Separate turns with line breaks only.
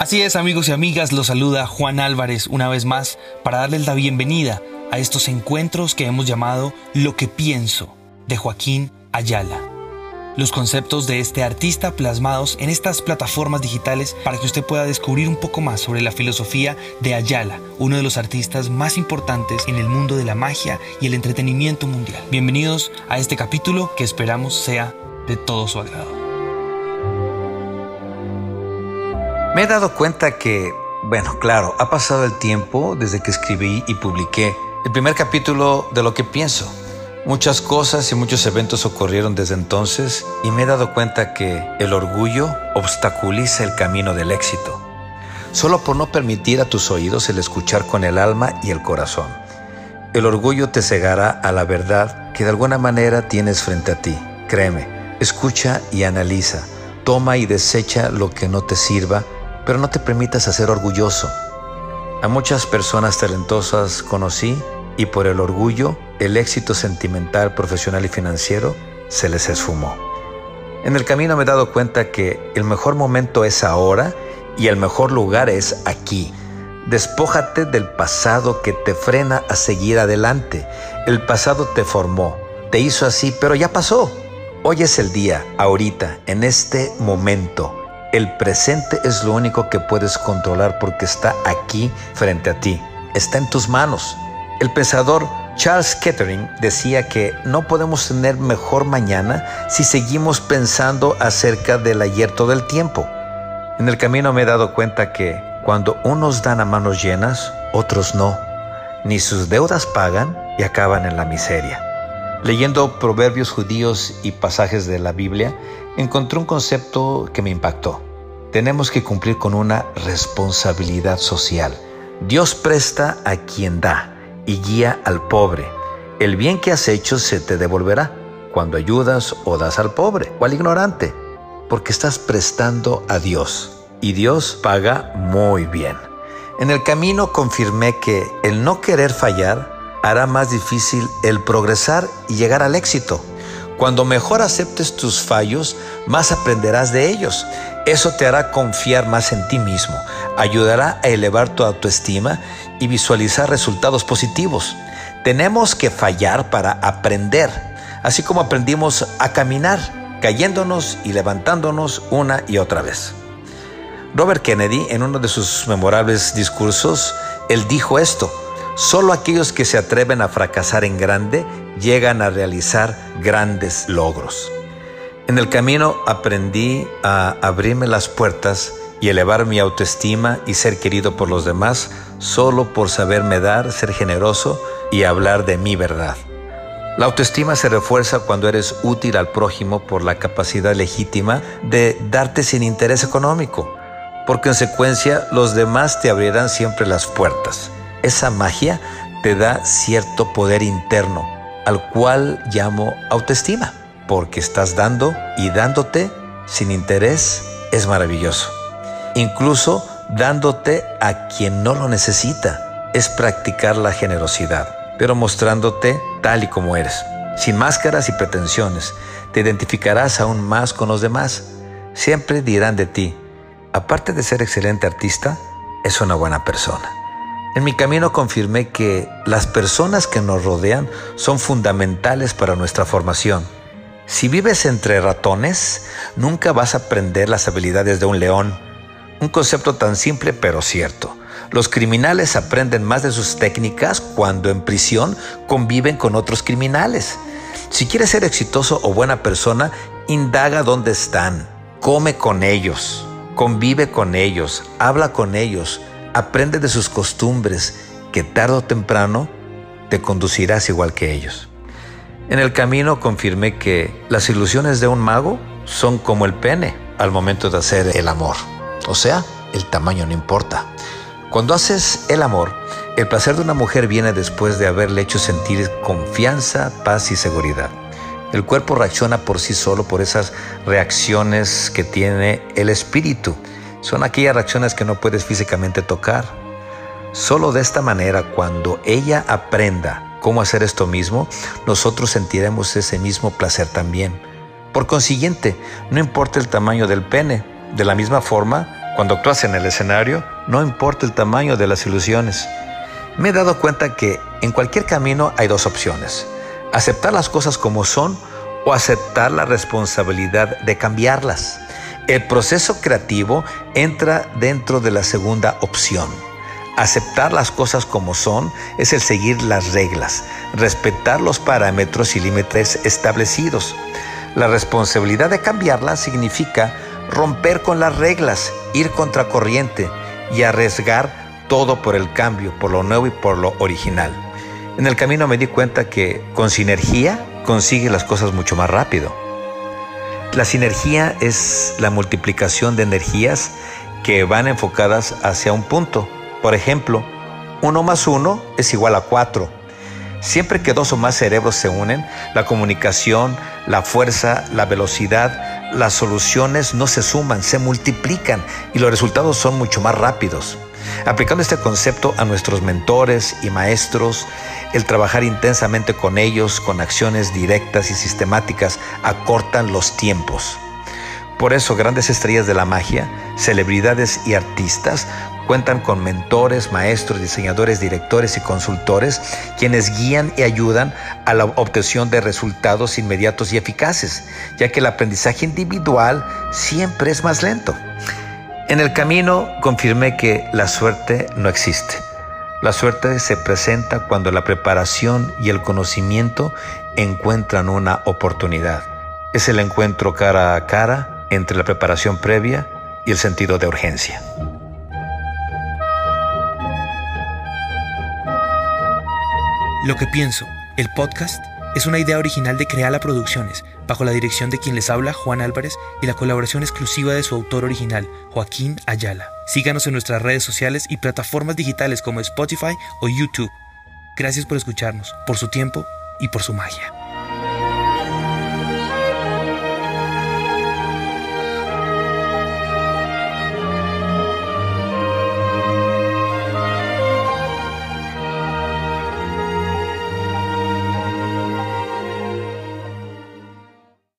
Así es amigos y amigas, los saluda Juan Álvarez una vez más para darles la bienvenida a estos encuentros que hemos llamado Lo que pienso de Joaquín Ayala. Los conceptos de este artista plasmados en estas plataformas digitales para que usted pueda descubrir un poco más sobre la filosofía de Ayala, uno de los artistas más importantes en el mundo de la magia y el entretenimiento mundial. Bienvenidos a este capítulo que esperamos sea de todo su agrado.
Me he dado cuenta que, bueno, claro, ha pasado el tiempo desde que escribí y publiqué el primer capítulo de lo que pienso. Muchas cosas y muchos eventos ocurrieron desde entonces y me he dado cuenta que el orgullo obstaculiza el camino del éxito, solo por no permitir a tus oídos el escuchar con el alma y el corazón. El orgullo te cegará a la verdad que de alguna manera tienes frente a ti. Créeme, escucha y analiza, toma y desecha lo que no te sirva, pero no te permitas hacer orgulloso. A muchas personas talentosas conocí y por el orgullo, el éxito sentimental, profesional y financiero se les esfumó. En el camino me he dado cuenta que el mejor momento es ahora y el mejor lugar es aquí. Despójate del pasado que te frena a seguir adelante. El pasado te formó, te hizo así, pero ya pasó. Hoy es el día, ahorita, en este momento. El presente es lo único que puedes controlar porque está aquí frente a ti. Está en tus manos. El pensador Charles Kettering decía que no podemos tener mejor mañana si seguimos pensando acerca del ayer todo el tiempo. En el camino me he dado cuenta que cuando unos dan a manos llenas, otros no. Ni sus deudas pagan y acaban en la miseria. Leyendo proverbios judíos y pasajes de la Biblia, encontré un concepto que me impactó. Tenemos que cumplir con una responsabilidad social. Dios presta a quien da y guía al pobre. El bien que has hecho se te devolverá cuando ayudas o das al pobre o al ignorante, porque estás prestando a Dios y Dios paga muy bien. En el camino confirmé que el no querer fallar hará más difícil el progresar y llegar al éxito. Cuando mejor aceptes tus fallos, más aprenderás de ellos. Eso te hará confiar más en ti mismo, ayudará a elevar tu autoestima y visualizar resultados positivos. Tenemos que fallar para aprender, así como aprendimos a caminar, cayéndonos y levantándonos una y otra vez. Robert Kennedy, en uno de sus memorables discursos, él dijo esto, solo aquellos que se atreven a fracasar en grande llegan a realizar grandes logros. En el camino aprendí a abrirme las puertas y elevar mi autoestima y ser querido por los demás solo por saberme dar, ser generoso y hablar de mi verdad. La autoestima se refuerza cuando eres útil al prójimo por la capacidad legítima de darte sin interés económico. Por consecuencia, los demás te abrirán siempre las puertas. Esa magia te da cierto poder interno, al cual llamo autoestima, porque estás dando y dándote sin interés es maravilloso incluso dándote a quien no lo necesita. Es practicar la generosidad, pero mostrándote tal y como eres, sin máscaras y pretensiones. Te identificarás aún más con los demás. Siempre dirán de ti, aparte de ser excelente artista, es una buena persona. En mi camino confirmé que las personas que nos rodean son fundamentales para nuestra formación. Si vives entre ratones, nunca vas a aprender las habilidades de un león un concepto tan simple pero cierto. Los criminales aprenden más de sus técnicas cuando en prisión conviven con otros criminales. Si quieres ser exitoso o buena persona, indaga dónde están, come con ellos, convive con ellos, habla con ellos, aprende de sus costumbres, que tarde o temprano te conducirás igual que ellos. En el camino confirmé que las ilusiones de un mago son como el pene al momento de hacer el amor. O sea, el tamaño no importa. Cuando haces el amor, el placer de una mujer viene después de haberle hecho sentir confianza, paz y seguridad. El cuerpo reacciona por sí solo por esas reacciones que tiene el espíritu. Son aquellas reacciones que no puedes físicamente tocar. Solo de esta manera, cuando ella aprenda cómo hacer esto mismo, nosotros sentiremos ese mismo placer también. Por consiguiente, no importa el tamaño del pene, de la misma forma, Cuando actúas en el escenario, no importa el tamaño de las ilusiones. Me he dado cuenta que en cualquier camino hay dos opciones. Aceptar las cosas como son o aceptar la responsabilidad de cambiarlas. El proceso creativo entra dentro de la segunda opción. Aceptar las cosas como son es el seguir las reglas, respetar los parámetros y límites establecidos. La responsabilidad de cambiarlas significa romper con las reglas, ir contracorriente y arriesgar todo por el cambio, por lo nuevo y por lo original. En el camino me di cuenta que con sinergia consigue las cosas mucho más rápido. La sinergia es la multiplicación de energías que van enfocadas hacia un punto. Por ejemplo, uno más uno es igual a cuatro. Siempre que dos o más cerebros se unen, la comunicación, la fuerza, la velocidad, las soluciones no se suman, se multiplican y los resultados son mucho más rápidos. Aplicando este concepto a nuestros mentores y maestros, el trabajar intensamente con ellos, con acciones directas y sistemáticas, acortan los tiempos. Por eso grandes estrellas de la magia, celebridades y artistas cuentan con mentores, maestros, diseñadores, directores y consultores quienes guían y ayudan a la obtención de resultados inmediatos y eficaces, ya que el aprendizaje individual siempre es más lento. En el camino confirmé que la suerte no existe. La suerte se presenta cuando la preparación y el conocimiento encuentran una oportunidad. Es el encuentro cara a cara entre la preparación previa y el sentido de urgencia.
Lo que pienso, el podcast es una idea original de Creala Producciones, bajo la dirección de quien les habla, Juan Álvarez, y la colaboración exclusiva de su autor original, Joaquín Ayala. Síganos en nuestras redes sociales y plataformas digitales como Spotify o YouTube. Gracias por escucharnos, por su tiempo y por su magia.